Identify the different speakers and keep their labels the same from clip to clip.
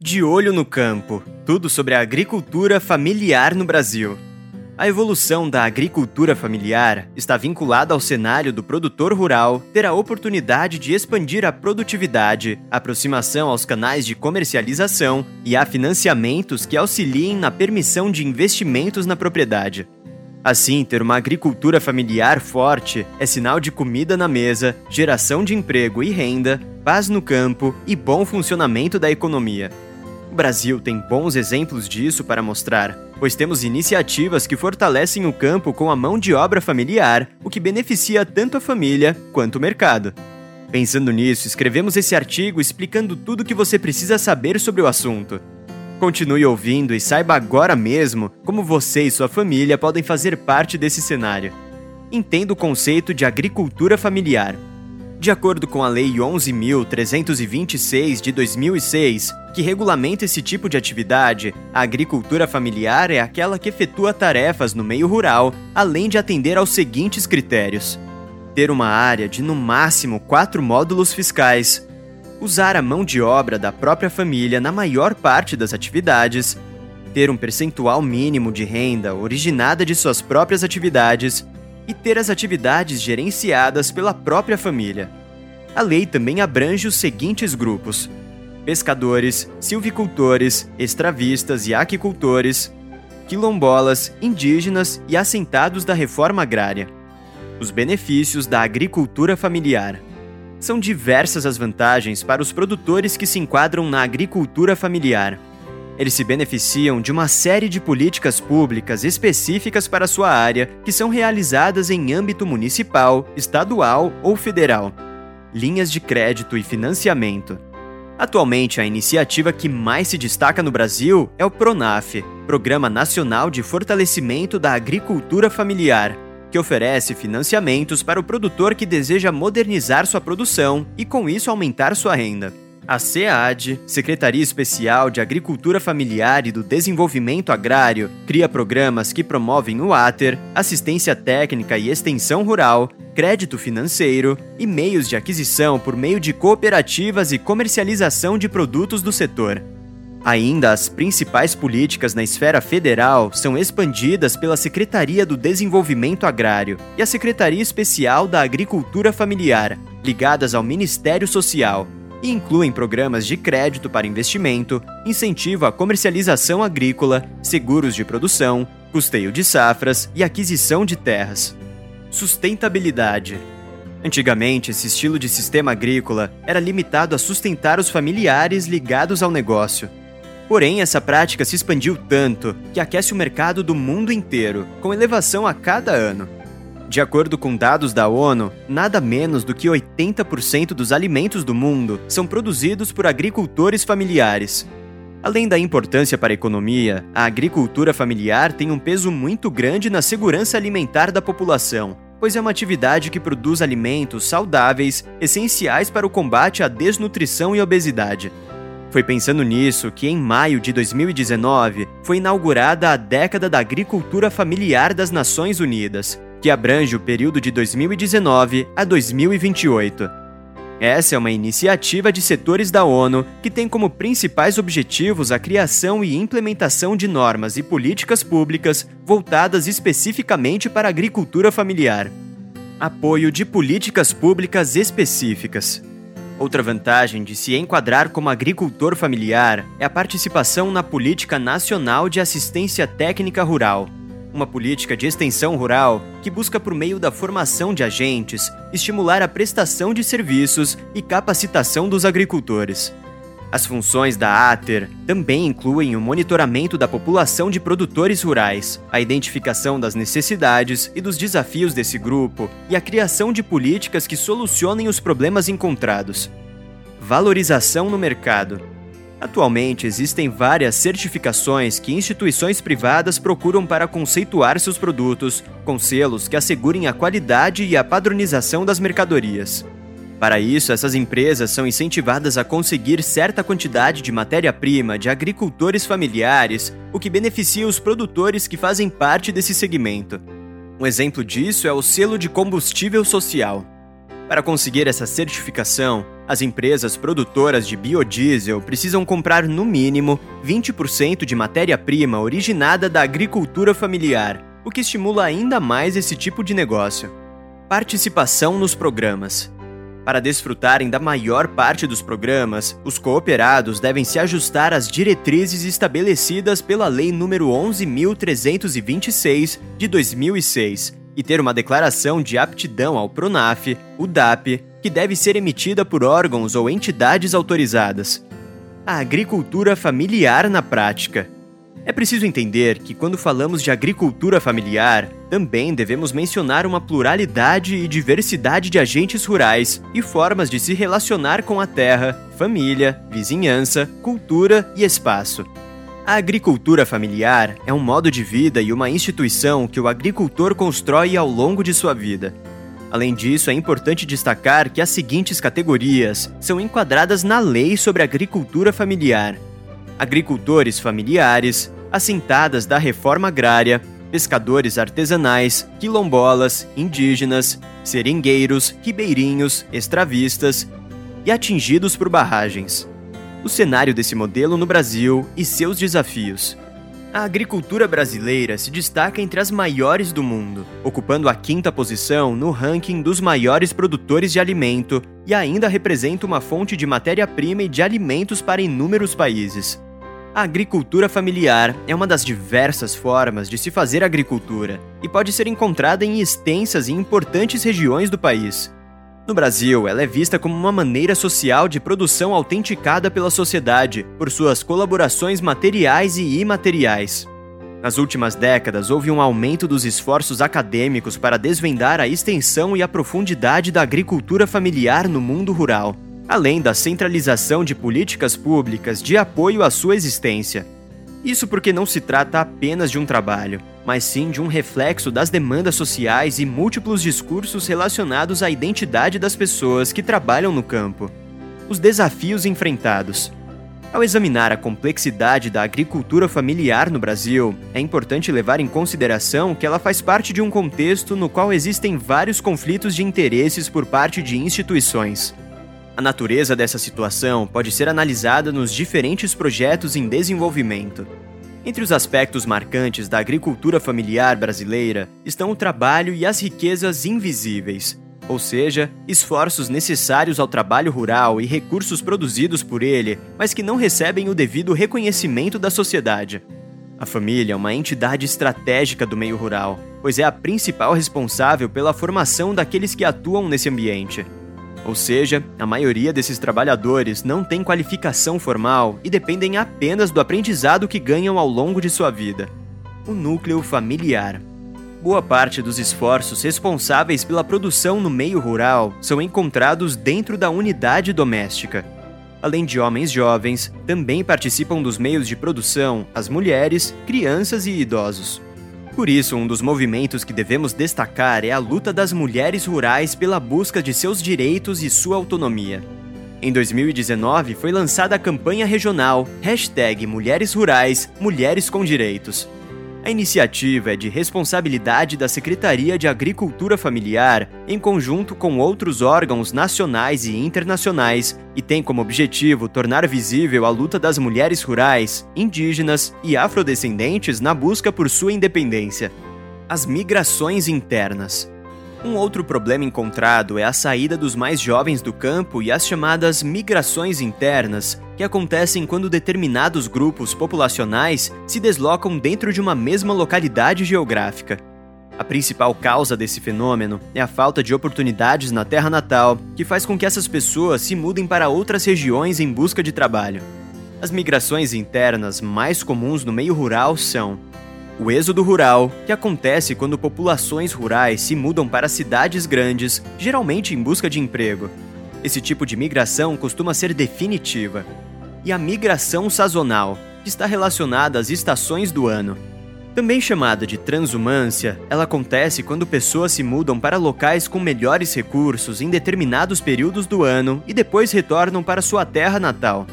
Speaker 1: De olho no campo, tudo sobre a agricultura familiar no Brasil. A evolução da agricultura familiar está vinculada ao cenário do produtor rural ter a oportunidade de expandir a produtividade, aproximação aos canais de comercialização e a financiamentos que auxiliem na permissão de investimentos na propriedade. Assim, ter uma agricultura familiar forte é sinal de comida na mesa, geração de emprego e renda, paz no campo e bom funcionamento da economia. Brasil tem bons exemplos disso para mostrar, pois temos iniciativas que fortalecem o campo com a mão de obra familiar, o que beneficia tanto a família quanto o mercado. Pensando nisso, escrevemos esse artigo explicando tudo o que você precisa saber sobre o assunto. Continue ouvindo e saiba agora mesmo como você e sua família podem fazer parte desse cenário. Entenda o conceito de agricultura familiar. De acordo com a Lei 11.326 de 2006, que regulamenta esse tipo de atividade, a agricultura familiar é aquela que efetua tarefas no meio rural, além de atender aos seguintes critérios: ter uma área de no máximo quatro módulos fiscais, usar a mão de obra da própria família na maior parte das atividades, ter um percentual mínimo de renda originada de suas próprias atividades e ter as atividades gerenciadas pela própria família. A lei também abrange os seguintes grupos: pescadores, silvicultores, extravistas e aquicultores, quilombolas, indígenas e assentados da reforma agrária. Os benefícios da agricultura familiar. São diversas as vantagens para os produtores que se enquadram na agricultura familiar. Eles se beneficiam de uma série de políticas públicas específicas para sua área que são realizadas em âmbito municipal, estadual ou federal. Linhas de crédito e financiamento. Atualmente, a iniciativa que mais se destaca no Brasil é o PRONAF Programa Nacional de Fortalecimento da Agricultura Familiar que oferece financiamentos para o produtor que deseja modernizar sua produção e, com isso, aumentar sua renda. A SEAD, Secretaria Especial de Agricultura Familiar e do Desenvolvimento Agrário, cria programas que promovem o ATER, assistência técnica e extensão rural, crédito financeiro e meios de aquisição por meio de cooperativas e comercialização de produtos do setor. Ainda as principais políticas na esfera federal são expandidas pela Secretaria do Desenvolvimento Agrário e a Secretaria Especial da Agricultura Familiar, ligadas ao Ministério Social, e incluem programas de crédito para investimento, incentivo à comercialização agrícola, seguros de produção, custeio de safras e aquisição de terras. Sustentabilidade. Antigamente, esse estilo de sistema agrícola era limitado a sustentar os familiares ligados ao negócio. Porém, essa prática se expandiu tanto que aquece o mercado do mundo inteiro, com elevação a cada ano. De acordo com dados da ONU, nada menos do que 80% dos alimentos do mundo são produzidos por agricultores familiares. Além da importância para a economia, a agricultura familiar tem um peso muito grande na segurança alimentar da população, pois é uma atividade que produz alimentos saudáveis, essenciais para o combate à desnutrição e obesidade. Foi pensando nisso que, em maio de 2019, foi inaugurada a Década da Agricultura Familiar das Nações Unidas, que abrange o período de 2019 a 2028. Essa é uma iniciativa de setores da ONU que tem como principais objetivos a criação e implementação de normas e políticas públicas voltadas especificamente para a agricultura familiar. Apoio de políticas públicas específicas. Outra vantagem de se enquadrar como agricultor familiar é a participação na Política Nacional de Assistência Técnica Rural, uma política de extensão rural que busca, por meio da formação de agentes, estimular a prestação de serviços e capacitação dos agricultores. As funções da ATER também incluem o monitoramento da população de produtores rurais, a identificação das necessidades e dos desafios desse grupo e a criação de políticas que solucionem os problemas encontrados. Valorização no mercado. Atualmente existem várias certificações que instituições privadas procuram para conceituar seus produtos, com selos que assegurem a qualidade e a padronização das mercadorias. Para isso, essas empresas são incentivadas a conseguir certa quantidade de matéria-prima de agricultores familiares, o que beneficia os produtores que fazem parte desse segmento. Um exemplo disso é o selo de combustível social. Para conseguir essa certificação, As empresas produtoras de biodiesel precisam comprar no mínimo 20% de matéria-prima originada da agricultura familiar, o que estimula ainda mais esse tipo de negócio. Participação nos programas. Para desfrutarem da maior parte dos programas, os cooperados devem se ajustar às diretrizes estabelecidas pela Lei nº 11.326 de 2006 e ter uma declaração de aptidão ao PRONAF, o DAP, que deve ser emitida por órgãos ou entidades autorizadas. A agricultura familiar na prática. É preciso entender que, quando falamos de agricultura familiar, também devemos mencionar uma pluralidade e diversidade de agentes rurais e formas de se relacionar com a terra, família, vizinhança, cultura e espaço. A agricultura familiar é um modo de vida e uma instituição que o agricultor constrói ao longo de sua vida. Além disso, é importante destacar que as seguintes categorias são enquadradas na Lei sobre Agricultura Familiar: agricultores familiares, assentadas da reforma agrária, pescadores artesanais, quilombolas, indígenas, seringueiros, ribeirinhos, extravistas e atingidos por barragens o cenário desse modelo no Brasil e seus desafios. A agricultura brasileira se destaca entre as maiores do mundo, ocupando a quinta posição no ranking dos maiores produtores de alimento e ainda representa uma fonte de matéria-prima e de alimentos para inúmeros países. A agricultura familiar é uma das diversas formas de se fazer agricultura e pode ser encontrada em extensas e importantes regiões do país, no Brasil, ela é vista como uma maneira social de produção autenticada pela sociedade, por suas colaborações materiais e imateriais. Nas últimas décadas, houve um aumento dos esforços acadêmicos para desvendar a extensão e a profundidade da agricultura familiar no mundo rural, além da centralização de políticas públicas de apoio à sua existência. Isso porque não se trata apenas de um trabalho, mas sim de um reflexo das demandas sociais e múltiplos discursos relacionados à identidade das pessoas que trabalham no campo. Os desafios enfrentados. Ao examinar a complexidade da agricultura familiar no Brasil, é importante levar em consideração que ela faz parte de um contexto no qual existem vários conflitos de interesses por parte de instituições. A natureza dessa situação pode ser analisada nos diferentes projetos em desenvolvimento. Entre os aspectos marcantes da agricultura familiar brasileira estão o trabalho e as riquezas invisíveis, ou seja, esforços necessários ao trabalho rural e recursos produzidos por ele, mas que não recebem o devido reconhecimento da sociedade. A família é uma entidade estratégica do meio rural, pois é a principal responsável pela formação daqueles que atuam nesse ambiente. Ou seja, a maioria desses trabalhadores não tem qualificação formal e dependem apenas do aprendizado que ganham ao longo de sua vida. O núcleo familiar. Boa parte dos esforços responsáveis pela produção no meio rural são encontrados dentro da unidade doméstica. Além de homens jovens, também participam dos meios de produção as mulheres, crianças e idosos. Por isso, um dos movimentos que devemos destacar é a luta das mulheres rurais pela busca de seus direitos e sua autonomia. Em 2019, foi lançada a campanha regional Hashtag Mulheres Rurais, Mulheres com Direitos. A iniciativa é de responsabilidade da Secretaria de Agricultura Familiar, em conjunto com outros órgãos nacionais e internacionais, e tem como objetivo tornar visível a luta das mulheres rurais, indígenas e afrodescendentes na busca por sua independência. As migrações internas. Um outro problema encontrado é a saída dos mais jovens do campo e as chamadas migrações internas, que acontecem quando determinados grupos populacionais se deslocam dentro de uma mesma localidade geográfica. A principal causa desse fenômeno é a falta de oportunidades na terra natal, que faz com que essas pessoas se mudem para outras regiões em busca de trabalho. As migrações internas mais comuns no meio rural são o êxodo rural, que acontece quando populações rurais se mudam para cidades grandes, geralmente em busca de emprego. Esse tipo de migração costuma ser definitiva. E a migração sazonal, que está relacionada às estações do ano. Também chamada de transumância, ela acontece quando pessoas se mudam para locais com melhores recursos em determinados períodos do ano e depois retornam para sua terra natal.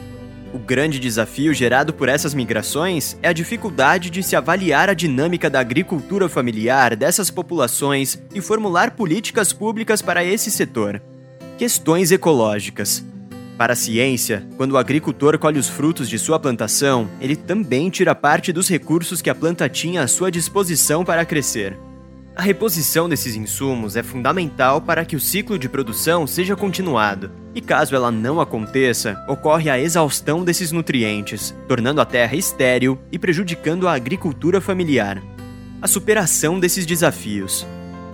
Speaker 1: O grande desafio gerado por essas migrações é a dificuldade de se avaliar a dinâmica da agricultura familiar dessas populações e formular políticas públicas para esse setor. Questões ecológicas. Para a ciência, quando o agricultor colhe os frutos de sua plantação, ele também tira parte dos recursos que a planta tinha à sua disposição para crescer. A reposição desses insumos é fundamental para que o ciclo de produção seja continuado, e caso ela não aconteça, ocorre a exaustão desses nutrientes, tornando a terra estéril e prejudicando a agricultura familiar. A superação desses desafios.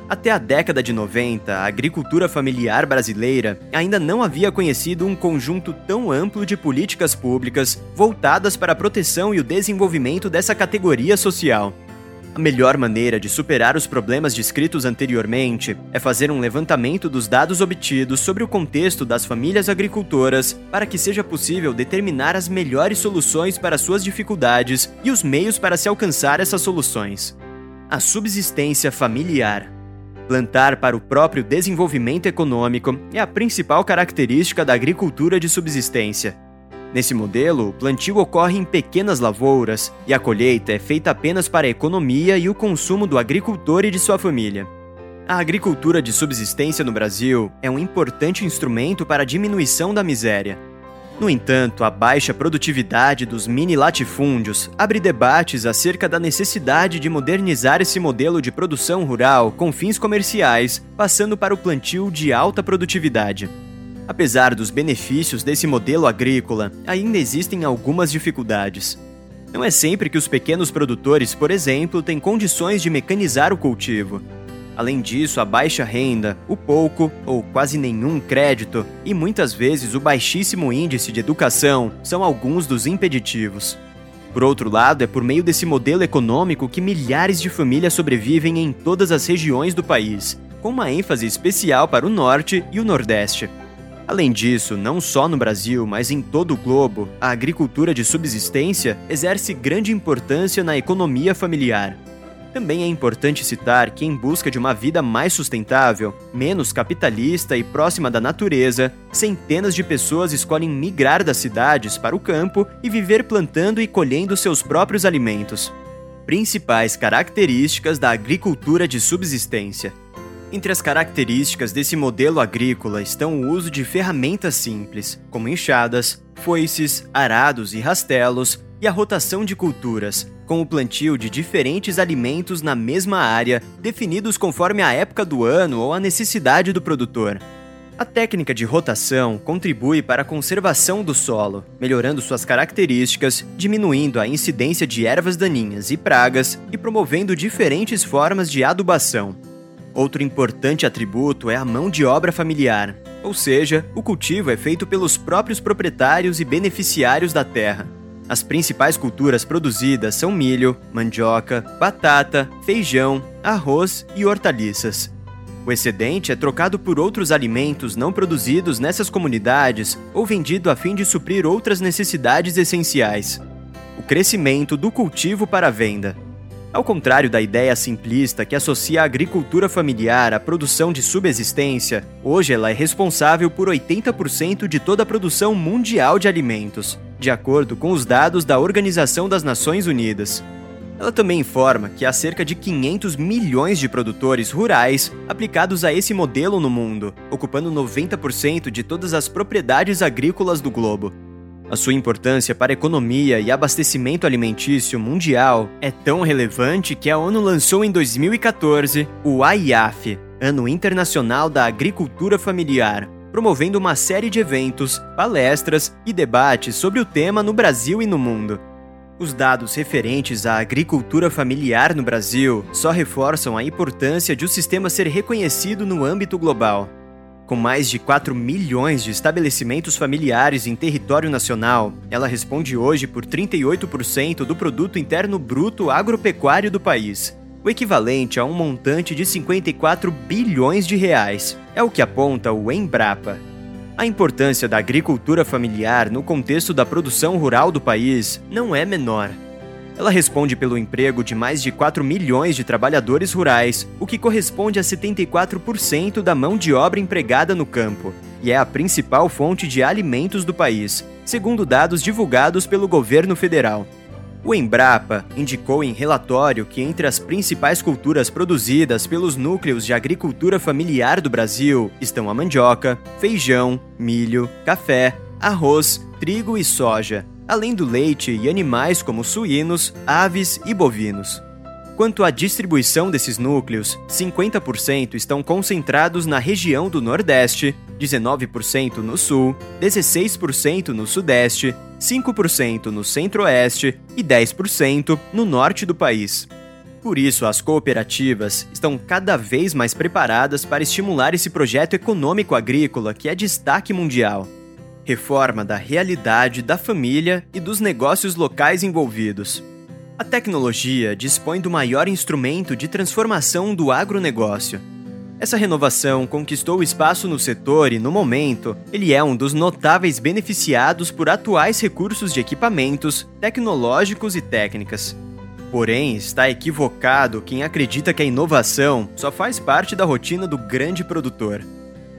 Speaker 1: Até a década de 90, a agricultura familiar brasileira ainda não havia conhecido um conjunto tão amplo de políticas públicas voltadas para a proteção e o desenvolvimento dessa categoria social. A melhor maneira de superar os problemas descritos anteriormente é fazer um levantamento dos dados obtidos sobre o contexto das famílias agricultoras para que seja possível determinar as melhores soluções para suas dificuldades e os meios para se alcançar essas soluções. A subsistência familiar. Plantar para o próprio desenvolvimento econômico é a principal característica da agricultura de subsistência. Nesse modelo, o plantio ocorre em pequenas lavouras e a colheita é feita apenas para a economia e o consumo do agricultor e de sua família. A agricultura de subsistência no Brasil é um importante instrumento para a diminuição da miséria. No entanto, a baixa produtividade dos mini latifúndios abre debates acerca da necessidade de modernizar esse modelo de produção rural com fins comerciais, passando para o plantio de alta produtividade. Apesar dos benefícios desse modelo agrícola, ainda existem algumas dificuldades. Não é sempre que os pequenos produtores, por exemplo, têm condições de mecanizar o cultivo. Além disso, a baixa renda, o pouco ou quase nenhum crédito e muitas vezes o baixíssimo índice de educação são alguns dos impeditivos. Por outro lado, é por meio desse modelo econômico que milhares de famílias sobrevivem em todas as regiões do país, com uma ênfase especial para o Norte e o Nordeste. Além disso, não só no Brasil, mas em todo o globo, a agricultura de subsistência exerce grande importância na economia familiar. Também é importante citar que, em busca de uma vida mais sustentável, menos capitalista e próxima da natureza, centenas de pessoas escolhem migrar das cidades para o campo e viver plantando e colhendo seus próprios alimentos. Principais características da agricultura de subsistência. Entre as características desse modelo agrícola estão o uso de ferramentas simples, como enxadas, foices, arados e rastelos, e a rotação de culturas, com o plantio de diferentes alimentos na mesma área, definidos conforme a época do ano ou a necessidade do produtor. A técnica de rotação contribui para a conservação do solo, melhorando suas características, diminuindo a incidência de ervas daninhas e pragas e promovendo diferentes formas de adubação. Outro importante atributo é a mão de obra familiar, ou seja, o cultivo é feito pelos próprios proprietários e beneficiários da terra. As principais culturas produzidas são milho, mandioca, batata, feijão, arroz e hortaliças. O excedente é trocado por outros alimentos não produzidos nessas comunidades ou vendido a fim de suprir outras necessidades essenciais. O crescimento do cultivo para a venda. Ao contrário da ideia simplista que associa a agricultura familiar à produção de subsistência, hoje ela é responsável por 80% de toda a produção mundial de alimentos, de acordo com os dados da Organização das Nações Unidas. Ela também informa que há cerca de 500 milhões de produtores rurais aplicados a esse modelo no mundo, ocupando 90% de todas as propriedades agrícolas do globo. A sua importância para a economia e abastecimento alimentício mundial é tão relevante que a ONU lançou em 2014 o AIAF, Ano Internacional da Agricultura Familiar, promovendo uma série de eventos, palestras e debates sobre o tema no Brasil e no mundo. Os dados referentes à agricultura familiar no Brasil só reforçam a importância de o sistema ser reconhecido no âmbito global. Com mais de 4 milhões de estabelecimentos familiares em território nacional, ela responde hoje por 38% do produto interno bruto agropecuário do país, o equivalente a um montante de 54 bilhões de reais. É o que aponta o Embrapa. A importância da agricultura familiar no contexto da produção rural do país não é menor. Ela responde pelo emprego de mais de 4 milhões de trabalhadores rurais, o que corresponde a 74% da mão de obra empregada no campo, e é a principal fonte de alimentos do país, segundo dados divulgados pelo governo federal. O Embrapa indicou em relatório que entre as principais culturas produzidas pelos núcleos de agricultura familiar do Brasil estão a mandioca, feijão, milho, café, arroz, trigo e soja, além do leite e animais como suínos, aves e bovinos. Quanto à distribuição desses núcleos, 50% estão concentrados na região do Nordeste, 19% no Sul, 16% no Sudeste, 5% no Centro-Oeste e 10% no Norte do país. Por isso, as cooperativas estão cada vez mais preparadas para estimular esse projeto econômico agrícola que é destaque mundial. Reforma da realidade da família e dos negócios locais envolvidos. A tecnologia dispõe do maior instrumento de transformação do agronegócio. Essa renovação conquistou espaço no setor e, no momento, ele é um dos notáveis beneficiados por atuais recursos de equipamentos, tecnológicos e técnicas. Porém, está equivocado quem acredita que a inovação só faz parte da rotina do grande produtor.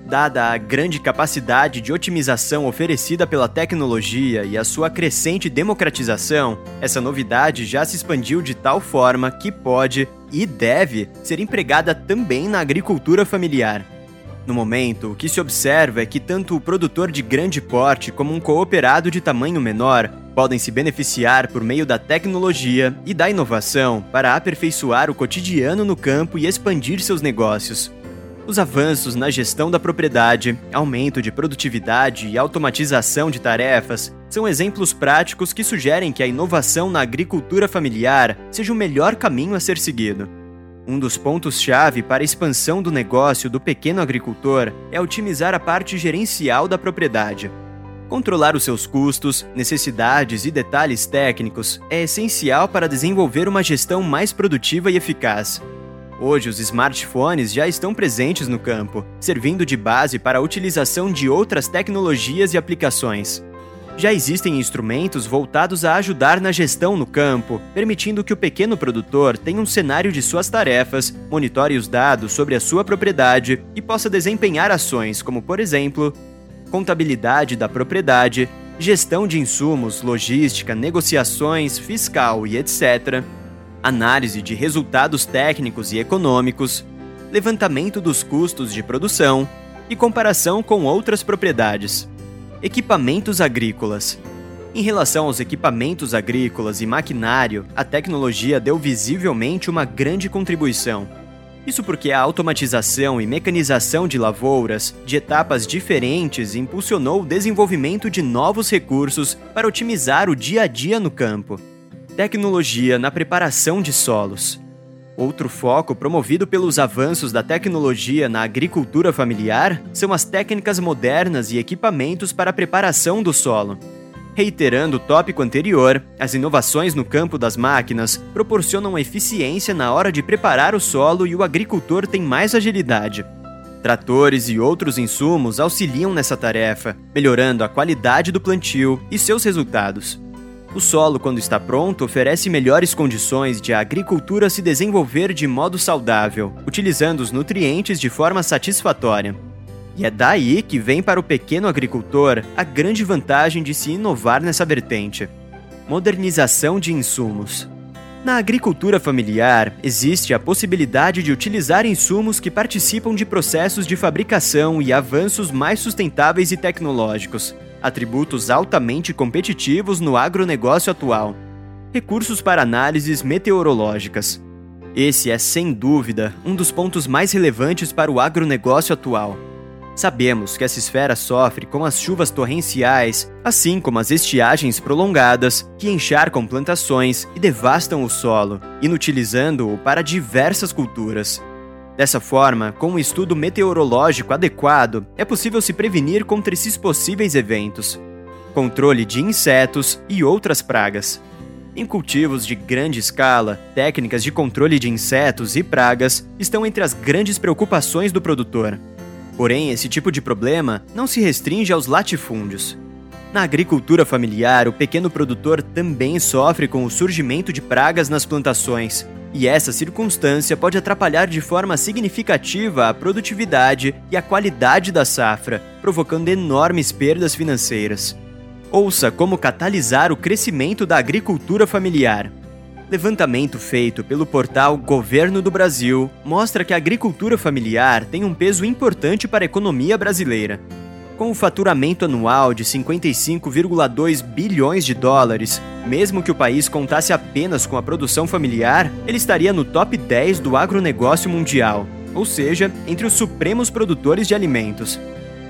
Speaker 1: Dada a grande capacidade de otimização oferecida pela tecnologia e a sua crescente democratização, essa novidade já se expandiu de tal forma que pode e deve ser empregada também na agricultura familiar. No momento, o que se observa é que tanto o produtor de grande porte como um cooperado de tamanho menor podem se beneficiar por meio da tecnologia e da inovação para aperfeiçoar o cotidiano no campo e expandir seus negócios. Os avanços na gestão da propriedade, aumento de produtividade e automatização de tarefas são exemplos práticos que sugerem que a inovação na agricultura familiar seja o melhor caminho a ser seguido. Um dos pontos-chave para a expansão do negócio do pequeno agricultor é otimizar a parte gerencial da propriedade. Controlar os seus custos, necessidades e detalhes técnicos é essencial para desenvolver uma gestão mais produtiva e eficaz. Hoje, os smartphones já estão presentes no campo, servindo de base para a utilização de outras tecnologias e aplicações. Já existem instrumentos voltados a ajudar na gestão no campo, permitindo que o pequeno produtor tenha um cenário de suas tarefas, monitore os dados sobre a sua propriedade e possa desempenhar ações como, por exemplo, contabilidade da propriedade, gestão de insumos, logística, negociações, fiscal e etc análise de resultados técnicos e econômicos, levantamento dos custos de produção e comparação com outras propriedades. Equipamentos agrícolas. Em relação aos equipamentos agrícolas e maquinário, a tecnologia deu visivelmente uma grande contribuição. Isso porque a automatização e mecanização de lavouras, de etapas diferentes, impulsionou o desenvolvimento de novos recursos para otimizar o dia a dia no campo. Tecnologia na preparação de solos. Outro foco promovido pelos avanços da tecnologia na agricultura familiar são as técnicas modernas e equipamentos para a preparação do solo. Reiterando o tópico anterior, as inovações no campo das máquinas proporcionam eficiência na hora de preparar o solo e o agricultor tem mais agilidade. Tratores e outros insumos auxiliam nessa tarefa, melhorando a qualidade do plantio e seus resultados. O solo, quando está pronto, oferece melhores condições de a agricultura se desenvolver de modo saudável, utilizando os nutrientes de forma satisfatória. E é daí que vem para o pequeno agricultor a grande vantagem de se inovar nessa vertente. Modernização de insumos. Na agricultura familiar, existe a possibilidade de utilizar insumos que participam de processos de fabricação e avanços mais sustentáveis e tecnológicos, atributos altamente competitivos no agronegócio atual. Recursos para análises meteorológicas. Esse é, sem dúvida, um dos pontos mais relevantes para o agronegócio atual. Sabemos que essa esfera sofre com as chuvas torrenciais, assim como as estiagens prolongadas, que encharcam plantações e devastam o solo, inutilizando-o para diversas culturas. Dessa forma, com um estudo meteorológico adequado, é possível se prevenir contra esses possíveis eventos. Controle de insetos e outras pragas. Em cultivos de grande escala, técnicas de controle de insetos e pragas estão entre as grandes preocupações do produtor. Porém, esse tipo de problema não se restringe aos latifúndios. Na agricultura familiar, o pequeno produtor também sofre com o surgimento de pragas nas plantações, e essa circunstância pode atrapalhar de forma significativa a produtividade e a qualidade da safra, provocando enormes perdas financeiras. Ouça como catalisar o crescimento da agricultura familiar. Levantamento feito pelo portal Governo do Brasil mostra que a agricultura familiar tem um peso importante para a economia brasileira. Com o faturamento anual de 55,2 bilhões de dólares, mesmo que o país contasse apenas com a produção familiar, ele estaria no top 10 do agronegócio mundial, ou seja, entre os supremos produtores de alimentos.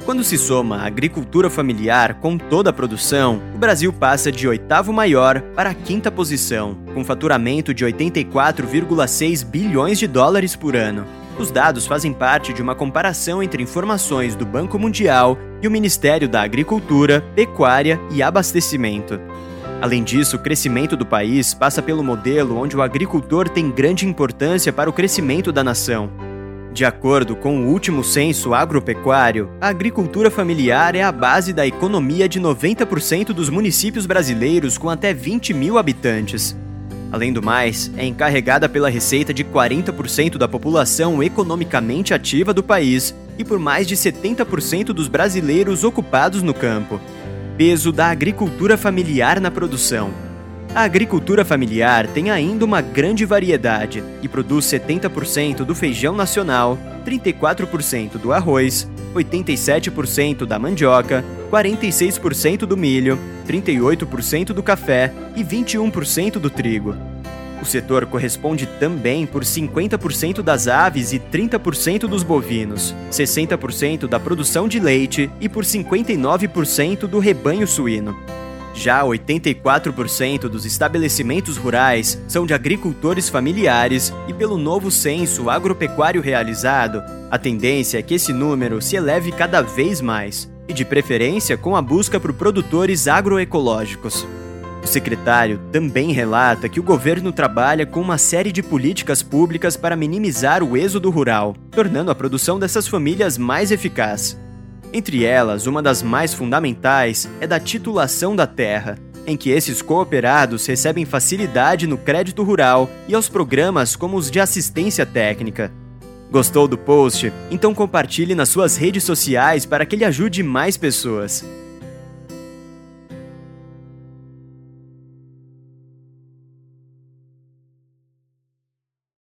Speaker 1: Quando se soma a agricultura familiar com toda a produção, o Brasil passa de oitavo maior para a quinta posição, com faturamento de 84,6 bilhões de dólares por ano. Os dados fazem parte de uma comparação entre informações do Banco Mundial e o Ministério da Agricultura, Pecuária e Abastecimento. Além disso, o crescimento do país passa pelo modelo onde o agricultor tem grande importância para o crescimento da nação, de acordo com o último censo agropecuário, a agricultura familiar é a base da economia de 90% dos municípios brasileiros com até 20 mil habitantes. Além do mais, é encarregada pela receita de 40% da população economicamente ativa do país e por mais de 70% dos brasileiros ocupados no campo. Peso da agricultura familiar na produção. A agricultura familiar tem ainda uma grande variedade e produz 70% do feijão nacional, 34% do arroz, 87% da mandioca, 46% do milho, 38% do café e 21% do trigo. O setor corresponde também por 50% das aves e 30% dos bovinos, 60% da produção de leite e por 59% do rebanho suíno. Já 84% dos estabelecimentos rurais são de agricultores familiares e, pelo novo censo agropecuário realizado, a tendência é que esse número se eleve cada vez mais, e de preferência com a busca por produtores agroecológicos. O secretário também relata que o governo trabalha com uma série de políticas públicas para minimizar o êxodo rural, tornando a produção dessas famílias mais eficaz. Entre elas, uma das mais fundamentais é da titulação da terra, em que esses cooperados recebem facilidade no crédito rural e aos programas como os de assistência técnica. Gostou do post? Então compartilhe nas suas redes sociais para que ele ajude mais pessoas.